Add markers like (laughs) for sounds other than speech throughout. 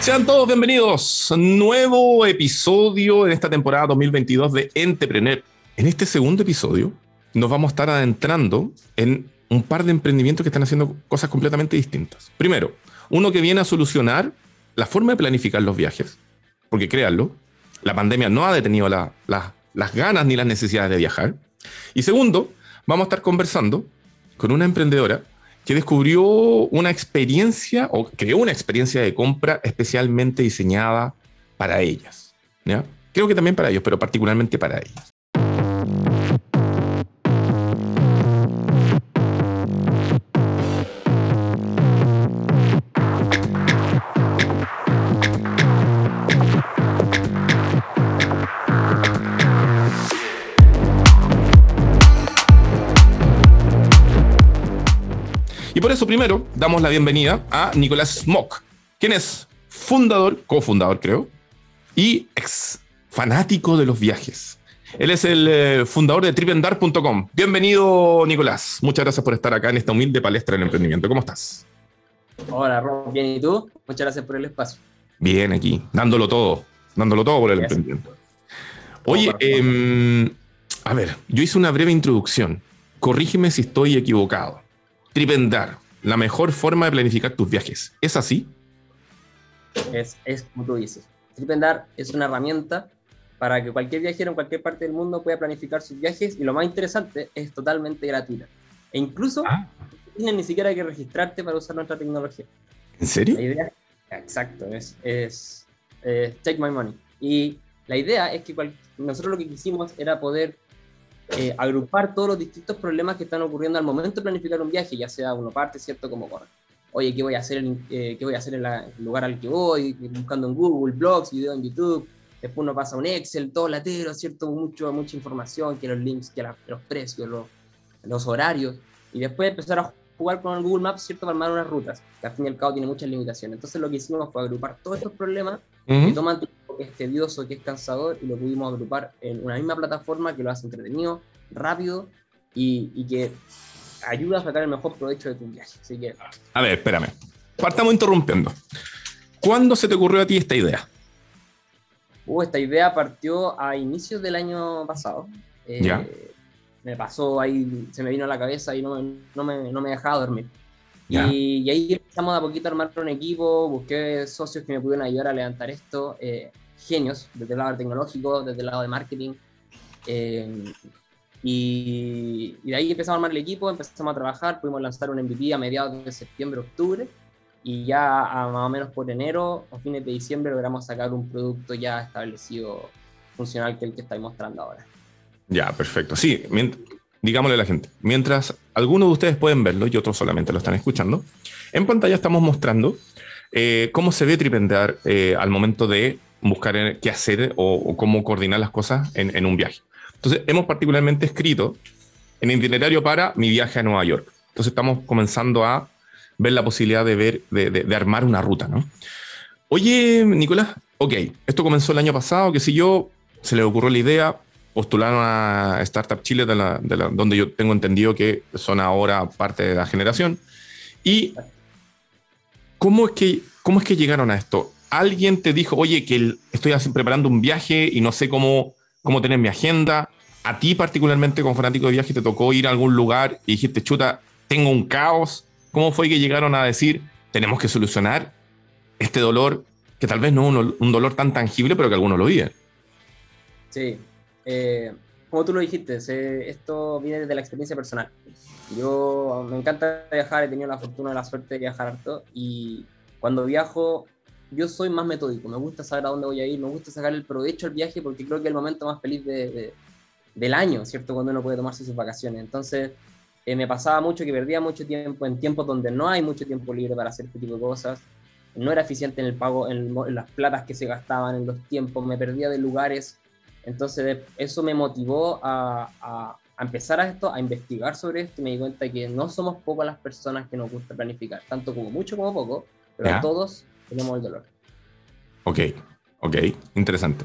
Sean todos bienvenidos nuevo episodio en esta temporada 2022 de Entrepreneur. En este segundo episodio nos vamos a estar adentrando en un par de emprendimientos que están haciendo cosas completamente distintas. Primero, uno que viene a solucionar la forma de planificar los viajes, porque créanlo, la pandemia no ha detenido las ganas ni las necesidades de viajar. Y segundo, vamos a estar conversando con una emprendedora que descubrió una experiencia o creó una experiencia de compra especialmente diseñada para ellas. Creo que también para ellos, pero particularmente para ellas. Y por eso primero damos la bienvenida a Nicolás Mock, quien es fundador, cofundador creo, y ex fanático de los viajes. Él es el eh, fundador de tripendar.com. Bienvenido, Nicolás. Muchas gracias por estar acá en esta humilde palestra del emprendimiento. ¿Cómo estás? Hola, Rob. Bien, ¿y tú? Muchas gracias por el espacio. Bien, aquí, dándolo todo, dándolo todo por el emprendimiento. Oye, eh, a ver, yo hice una breve introducción. Corrígeme si estoy equivocado. Tripendar, la mejor forma de planificar tus viajes. ¿Es así? Es, es como tú dices. Tripendar es una herramienta para que cualquier viajero en cualquier parte del mundo pueda planificar sus viajes y lo más interesante es totalmente gratuita. E incluso Ah. no tienes ni siquiera que registrarte para usar nuestra tecnología. ¿En serio? La idea, exacto, es, es eh, take my money. Y la idea es que cual- nosotros lo que quisimos era poder eh, agrupar todos los distintos problemas que están ocurriendo al momento de planificar un viaje, ya sea uno parte, ¿cierto? Como, con, oye, ¿qué voy a hacer en, eh, ¿qué voy a hacer en la- el lugar al que voy? Buscando en Google, blogs, videos en YouTube. Después uno pasa a un Excel, todo latero, ¿cierto? Mucho, mucha información, que los links, que la- los precios, los, los horarios. Y después empezar a jugar con el Google Maps, ¿cierto? Para armar unas rutas, que al fin y al cabo tiene muchas limitaciones. Entonces lo que hicimos fue agrupar todos estos problemas que Ujú. toman tiempo, que es tedioso, que es cansador, y lo pudimos agrupar en una misma plataforma que lo hace entretenido, rápido y, y que ayuda a sacar el mejor provecho de tu viaje. Así que A ver, espérame. Partamos interrumpiendo. ¿Cuándo se te ocurrió a ti esta idea? uh, esta idea partió a inicios del año pasado. Eh, Ya. Me pasó ahí, se me vino a la cabeza y no, me- no, me, no me dejaba dormir. Ya. Y, y ahí empezamos de a poquito a armar un equipo, busqué socios que me pudieran ayudar a levantar esto, eh, genios, desde el lado tecnológico, desde el lado de marketing. eh, y, y de ahí empezamos a armar el equipo, empezamos a trabajar, pudimos lanzar un MVP a mediados de septiembre, octubre, y ya a más o menos por enero o fines de diciembre logramos sacar un producto ya establecido, funcional, que el que estoy mostrando ahora. Ya, perfecto. Sí, digámosle a la gente. Mientras algunos de ustedes pueden verlo y otros solamente lo están escuchando, en pantalla estamos mostrando eh, cómo se ve Tripendar eh, al momento de buscar qué hacer o, o cómo coordinar las cosas en, en un viaje. Entonces, hemos particularmente escrito en itinerario para mi viaje a Nueva York. Entonces, estamos comenzando a ver la posibilidad de ver, de, de- de armar una ruta, ¿no? Oye, Nicolás, ok, esto comenzó el año pasado, que si yo se le ocurrió la idea, postularon a Startup Chile, de la- de la- donde yo tengo entendido que son ahora parte de la generación. ¿Y cómo es que, cómo es que llegaron a esto? ¿Alguien te dijo, oye, que el- estoy preparando un viaje y no sé cómo, cómo tener mi agenda? ¿A ti particularmente como fanático de viaje te tocó ir a algún lugar y dijiste, chuta, tengo un caos? ¿Cómo fue que llegaron a decir, tenemos que solucionar este dolor, que tal vez no es un, un dolor tan tangible, pero que algunos lo viven? Sí, eh, como tú lo dijiste, esto viene desde la experiencia personal. Yo me encanta viajar, he tenido la fortuna y la suerte de viajar harto y cuando viajo yo soy más metódico, me gusta saber a dónde voy a ir, me gusta sacar el provecho al viaje porque creo que es el momento más feliz de- de- del año, ¿cierto? Cuando uno puede tomarse sus vacaciones. Entonces eh, me pasaba mucho que perdía mucho tiempo en tiempos donde no hay mucho tiempo libre para hacer este tipo de cosas. No era eficiente en el pago, en, en las platas que se gastaban, en los tiempos, me perdía de lugares entonces eso me motivó a, a- a empezar a esto, a investigar sobre esto y me di cuenta que no somos pocas las personas que nos gusta planificar, tanto como mucho como poco, pero Ya. todos tenemos el dolor. Ok, ok, interesante.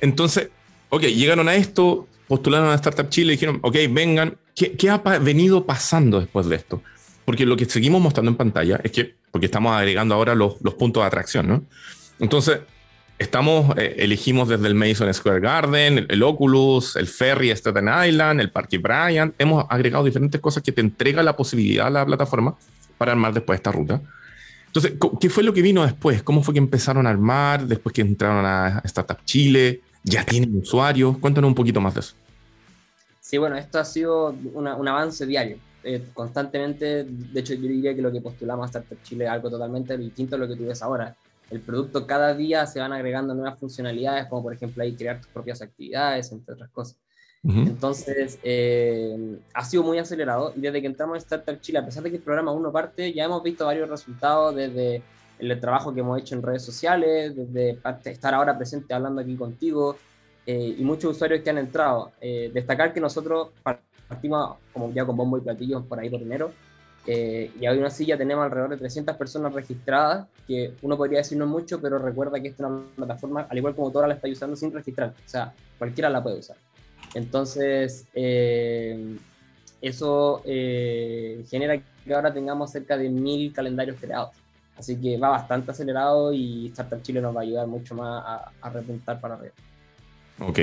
Entonces, ok, llegaron a esto, postularon a Startup Chile y dijeron, ok, vengan. ¿Qué, qué ha pa- venido pasando después de esto? Porque lo que seguimos mostrando en pantalla es que porque estamos agregando ahora los, puntos de atracción, ¿no? Entonces, estamos, eh, elegimos desde el Mason Square Garden, el, Oculus, el Ferry Staten Island, el Parque Bryant, hemos agregado diferentes cosas que te entrega la posibilidad a la plataforma para armar después esta ruta. Entonces, ¿qué fue lo que vino después? ¿Cómo fue que empezaron a armar? Después que entraron a Startup Chile, ya tienen usuarios. Cuéntanos un poquito más de eso. Sí, bueno, esto ha sido un avance diario. Eh, constantemente, de hecho yo diría que lo que postulamos a Startup Chile es algo totalmente distinto a lo que tú ves ahora. El producto cada día se van agregando nuevas funcionalidades, como por ejemplo ahí crear tus propias actividades, entre otras cosas. Entonces, eh, ha sido muy acelerado y desde que entramos en Startup Chile, a pesar de que el programa uno parte, ya hemos visto varios resultados desde el trabajo que hemos hecho en redes sociales, desde estar ahora presente hablando aquí contigo eh, y muchos usuarios que han entrado. destacar que nosotros partimos como ya con bombo y platillos por ahí por enero, eh, y aún así ya tenemos alrededor de 300 personas registradas, que uno podría decir no mucho, pero recuerda que esta es una plataforma, al igual como toda la está usando sin registrar, o sea, cualquiera la puede usar. Entonces, eh, eso eh, genera que ahora tengamos cerca de mil calendarios creados. Así que va bastante acelerado y Startup Chile nos va a ayudar mucho más a, a repuntar para arriba. Ok.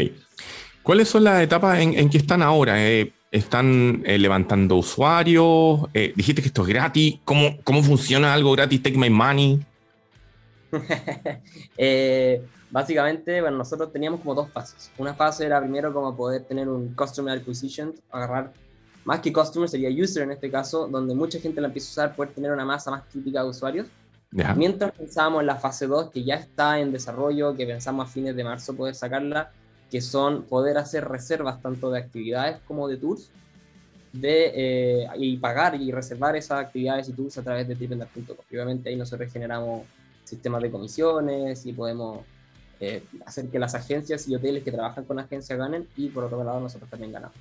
¿Cuáles son las etapas en, que están ahora? Eh, están levantando usuarios. Dijiste que esto es gratis. ¿Cómo, ¿Cómo funciona algo gratis? Take my money. (laughs) Eh, básicamente, bueno, nosotros teníamos como dos fases. Una fase era primero como poder tener un Customer Acquisition, agarrar más que Customer, sería User en este caso, donde mucha gente la empieza a usar, poder tener una masa más crítica de usuarios. Mientras pensábamos en la fase 2, que ya está en desarrollo, que pensamos a fines de marzo poder sacarla, que son poder hacer reservas tanto de actividades como de tours, de, eh, y pagar y reservar esas actividades y tours a través de tripendar.com. Obviamente ahí nosotros generamos sistemas de comisiones y podemos eh, hacer que las agencias y hoteles que trabajan con agencias ganen y por otro lado nosotros también ganamos.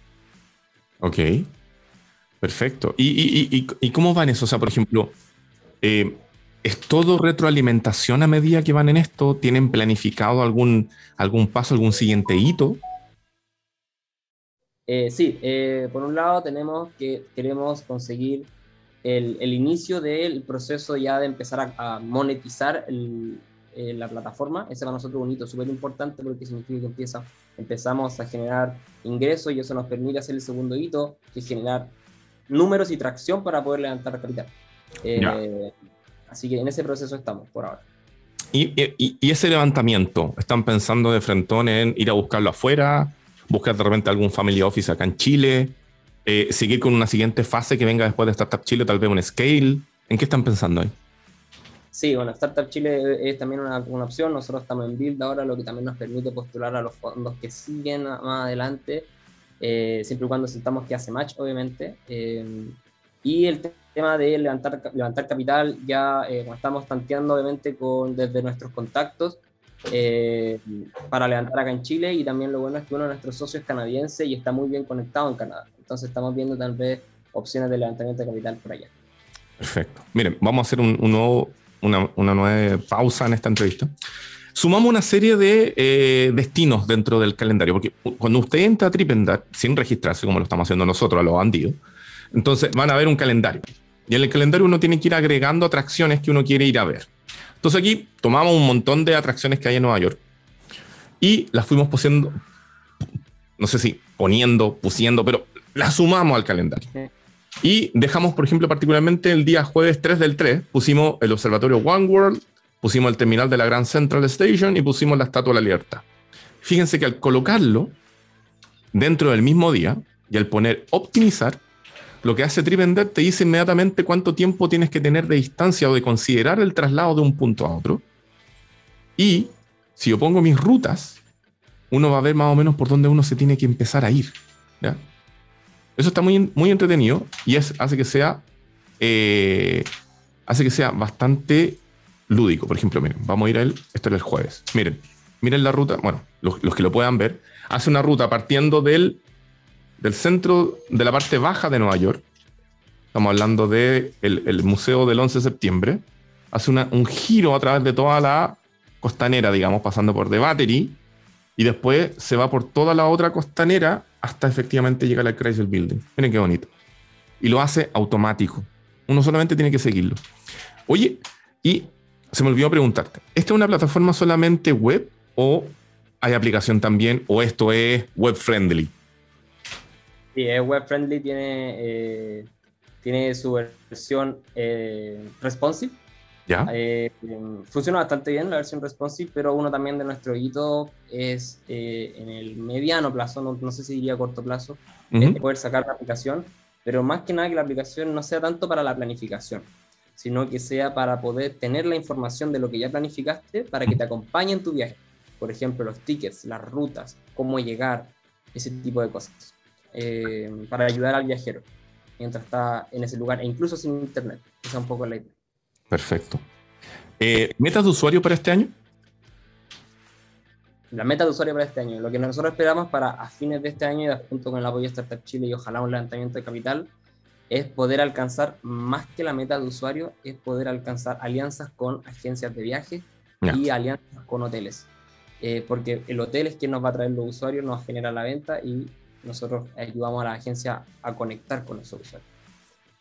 Ok, perfecto. ¿Y, y, y, y cómo van eso? O sea, por ejemplo, eh, ¿Es todo retroalimentación a medida que van en esto? ¿Tienen planificado algún, algún paso, algún siguiente hito? Eh, sí, por un lado tenemos que queremos conseguir el, el inicio del proceso ya de empezar a, monetizar el, eh, la plataforma. Ese para nosotros es un hito súper importante porque significa que empieza, empezamos a generar ingresos y eso nos permite hacer el segundo hito, que es generar números y tracción para poder levantar capital. Así que en ese proceso estamos por ahora. ¿Y, y, ese levantamiento? ¿Están pensando de frentón en ir a buscarlo afuera? ¿Buscar de repente algún family office acá en Chile? Eh, ¿Seguir con una siguiente fase que venga después de Startup Chile, tal vez un scale? ¿En qué están pensando ahí? Sí, bueno, Startup Chile es también una, una, opción. Nosotros estamos en Build ahora, lo que también nos permite postular a los fondos que siguen más adelante, eh, siempre y cuando sintamos que hace match, obviamente. Eh, y el tema de levantar, levantar capital, ya eh, estamos tanteando obviamente con, desde nuestros contactos eh, para levantar acá en Chile y también lo bueno es que uno de nuestros socios es canadiense y está muy bien conectado en Canadá. Entonces estamos viendo tal vez opciones de levantamiento de capital por allá. Perfecto. Miren, vamos a hacer un, nuevo, una, una, nueva pausa en esta entrevista. Sumamos una serie de eh, destinos dentro del calendario, porque cuando usted entra a Tripendar sin registrarse, como lo estamos haciendo nosotros a los bandidos, entonces van a ver un calendario. Y en el calendario uno tiene que ir agregando atracciones que uno quiere ir a ver. Entonces aquí tomamos un montón de atracciones que hay en Nueva York y las fuimos poniendo, no sé si poniendo, pusiendo, pero las sumamos al calendario. Y dejamos, por ejemplo, particularmente el día jueves 3 del 3, pusimos el observatorio One World, pusimos el terminal de la Grand Central Station y pusimos la Estatua de la Libertad. Fíjense que al colocarlo dentro del mismo día y al poner optimizar, lo que hace TripNet te dice inmediatamente cuánto tiempo tienes que tener de distancia o de considerar el traslado de un punto a otro. Y si yo pongo mis rutas, uno va a ver más o menos por dónde uno se tiene que empezar a ir. Eso está muy, muy entretenido y es, hace, que sea, eh, hace que sea bastante lúdico. Por ejemplo, miren, vamos a ir a él, esto era el jueves. Miren, miren la ruta, bueno, los que lo puedan ver, hace una ruta partiendo del del centro de la parte baja de Nueva York, estamos hablando del de el Museo del 11 de septiembre, hace un giro a través de toda la costanera, digamos, pasando por The Battery, y después se va por toda la otra costanera hasta efectivamente llegar al Chrysler Building. Miren qué bonito. Y lo hace automático. Uno solamente tiene que seguirlo. Oye, y se me olvidó preguntarte, ¿esta es una plataforma solamente web o hay aplicación también o esto es web friendly? Sí, es web friendly, tiene, eh, tiene su versión eh, responsive. ¿Ya? Eh, funciona bastante bien la versión responsive, pero uno también de nuestro hito es en el mediano plazo, no, sé si diría corto plazo, poder sacar la aplicación, pero más que nada que la aplicación no sea tanto para la planificación, sino que sea para poder tener la información de lo que ya planificaste para que te acompañe en tu viaje. Por ejemplo, los tickets, las rutas, cómo llegar, ese tipo de cosas. Eh, para ayudar al viajero mientras está en ese lugar, e incluso sin internet. Esa es un poco la idea. Perfecto. Eh, ¿Metas de usuario para este año? La meta de usuario para este año, lo que nosotros esperamos para a fines de este año, junto con el apoyo de Startup Chile y ojalá un levantamiento de capital, es poder alcanzar más que la meta de usuario, es poder alcanzar alianzas con agencias de viaje y alianzas con hoteles. Eh, porque el hotel es quien nos va a traer los usuarios, nos genera la venta y nosotros ayudamos a la agencia a conectar con los usuarios.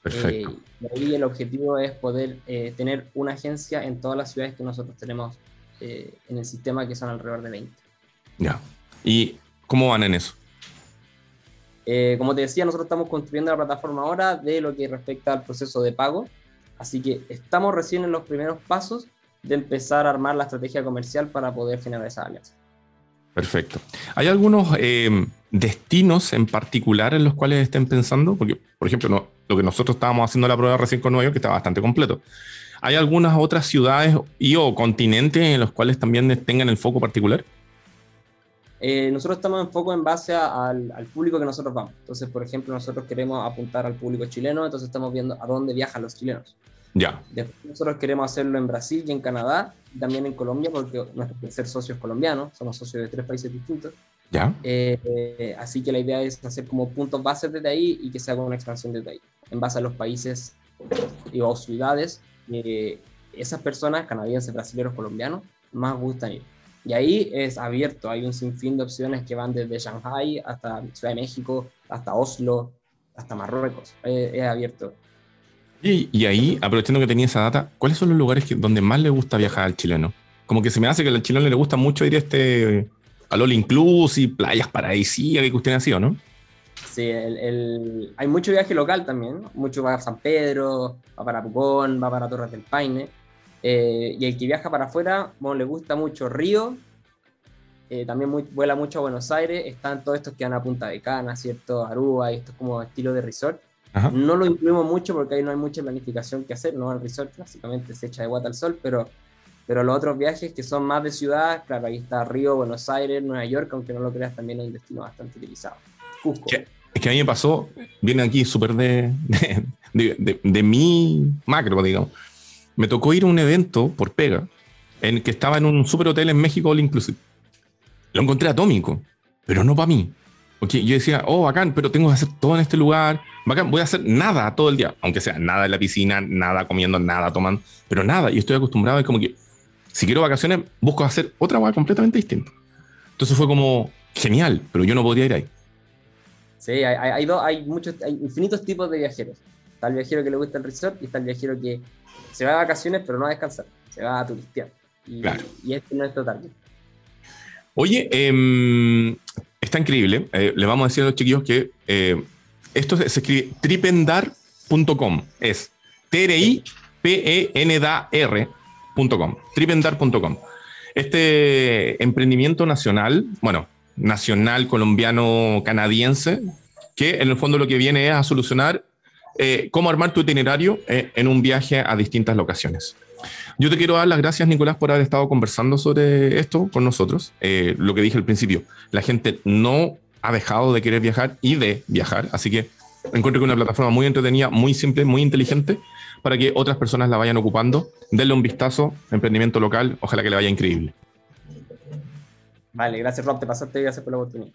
Perfecto. Eh, y ahí el objetivo es poder eh, tener una agencia en todas las ciudades que nosotros tenemos eh, en el sistema, que son alrededor de 20. Ya. ¿Y cómo van en eso? como te decía, nosotros estamos construyendo la plataforma ahora de lo que respecta al proceso de pago. Así que estamos recién en los primeros pasos de empezar a armar la estrategia comercial para poder generar esa alianza. Perfecto. ¿Hay algunos eh, destinos en particular en los cuales estén pensando? Porque, por ejemplo, lo que nosotros estábamos haciendo la prueba recién con Nueva York, que está bastante completo. ¿Hay algunas otras ciudades y o continentes en los cuales también tengan el foco particular? Eh, nosotros estamos en foco en base al, al, público que nosotros vamos. Entonces, por ejemplo, nosotros queremos apuntar al público chileno, entonces estamos viendo a dónde viajan los chilenos. Ya. Después nosotros queremos hacerlo en Brasil y en Canadá, y también en Colombia, porque nuestro tercer socio es colombiano, somos socios de tres países distintos. Ya. Eh, así que la idea es hacer como puntos bases desde ahí y que se haga una expansión desde ahí, en base a los países y o ciudades eh, esas personas, canadienses, brasileños, colombianos, más gustan ir. Y ahí es abierto, hay un sinfín de opciones que van desde Shanghai hasta Ciudad de México, hasta Oslo, hasta Marruecos, es abierto. Y, ahí, aprovechando que tenía esa data, ¿cuáles son los lugares donde más le gusta viajar al chileno? Como que se me hace que al chileno le gusta mucho ir a este al Inclusive, playas paradisíacas que usted ha sido, ¿no? Sí, el, hay mucho viaje local también, mucho va a San Pedro, va para Pucón, va para Torres del Paine. Eh, y el que viaja para afuera, bueno, le gusta mucho Río, eh, también vuela mucho a Buenos Aires, están todos estos que van a Punta de Cana, ¿cierto? Aruba, y esto es como estilo de resort. No lo incluimos mucho porque ahí no hay mucha planificación que hacer, ¿no? El resort básicamente se echa de guata al sol, pero, pero los otros viajes que son más de ciudad, claro, ahí está Río, Buenos Aires, Nueva York, aunque no lo creas, también es un destino bastante utilizado. Es que a mí me pasó, viene aquí súper de, de, de, mi macro, digamos. Me tocó ir a un evento por pega, en que estaba en un super hotel en México, all inclusive. Lo encontré atómico, pero no para mí. Porque yo decía, oh, bacán, pero tengo que hacer todo en este lugar voy a hacer nada todo el día, aunque sea nada en la piscina, nada comiendo, nada tomando, pero nada. Y estoy acostumbrado, es como que si quiero vacaciones, busco hacer otra cosa completamente distinta. Entonces fue como genial, pero yo no podía ir ahí. Sí, hay, hay, hay, muchos, hay infinitos tipos de viajeros. Está el viajero que le gusta el resort y está el viajero que se va de vacaciones, pero no a descansar, se va a turistear. Y, y este no es total. Oye, eh, está increíble. Eh, le vamos a decir a los chiquillos que eh, esto se, escribe tripendar.com. Es T-R-I-P-E-N-D-A-R.com. Tripendar.com. Este emprendimiento nacional, bueno, nacional colombiano canadiense, que en el fondo lo que viene es a solucionar eh, cómo armar tu itinerario eh, en un viaje a distintas locaciones. Yo te quiero dar las gracias, Nicolás, por haber estado conversando sobre esto con nosotros. Eh, lo que dije al principio, la gente no ha dejado de querer viajar y de viajar. Así que encuentro que una plataforma muy entretenida, muy simple, muy inteligente para que otras personas la vayan ocupando. Denle un vistazo, emprendimiento local, ojalá que le vaya increíble. Vale, gracias Rob, te pasaste y gracias por la oportunidad.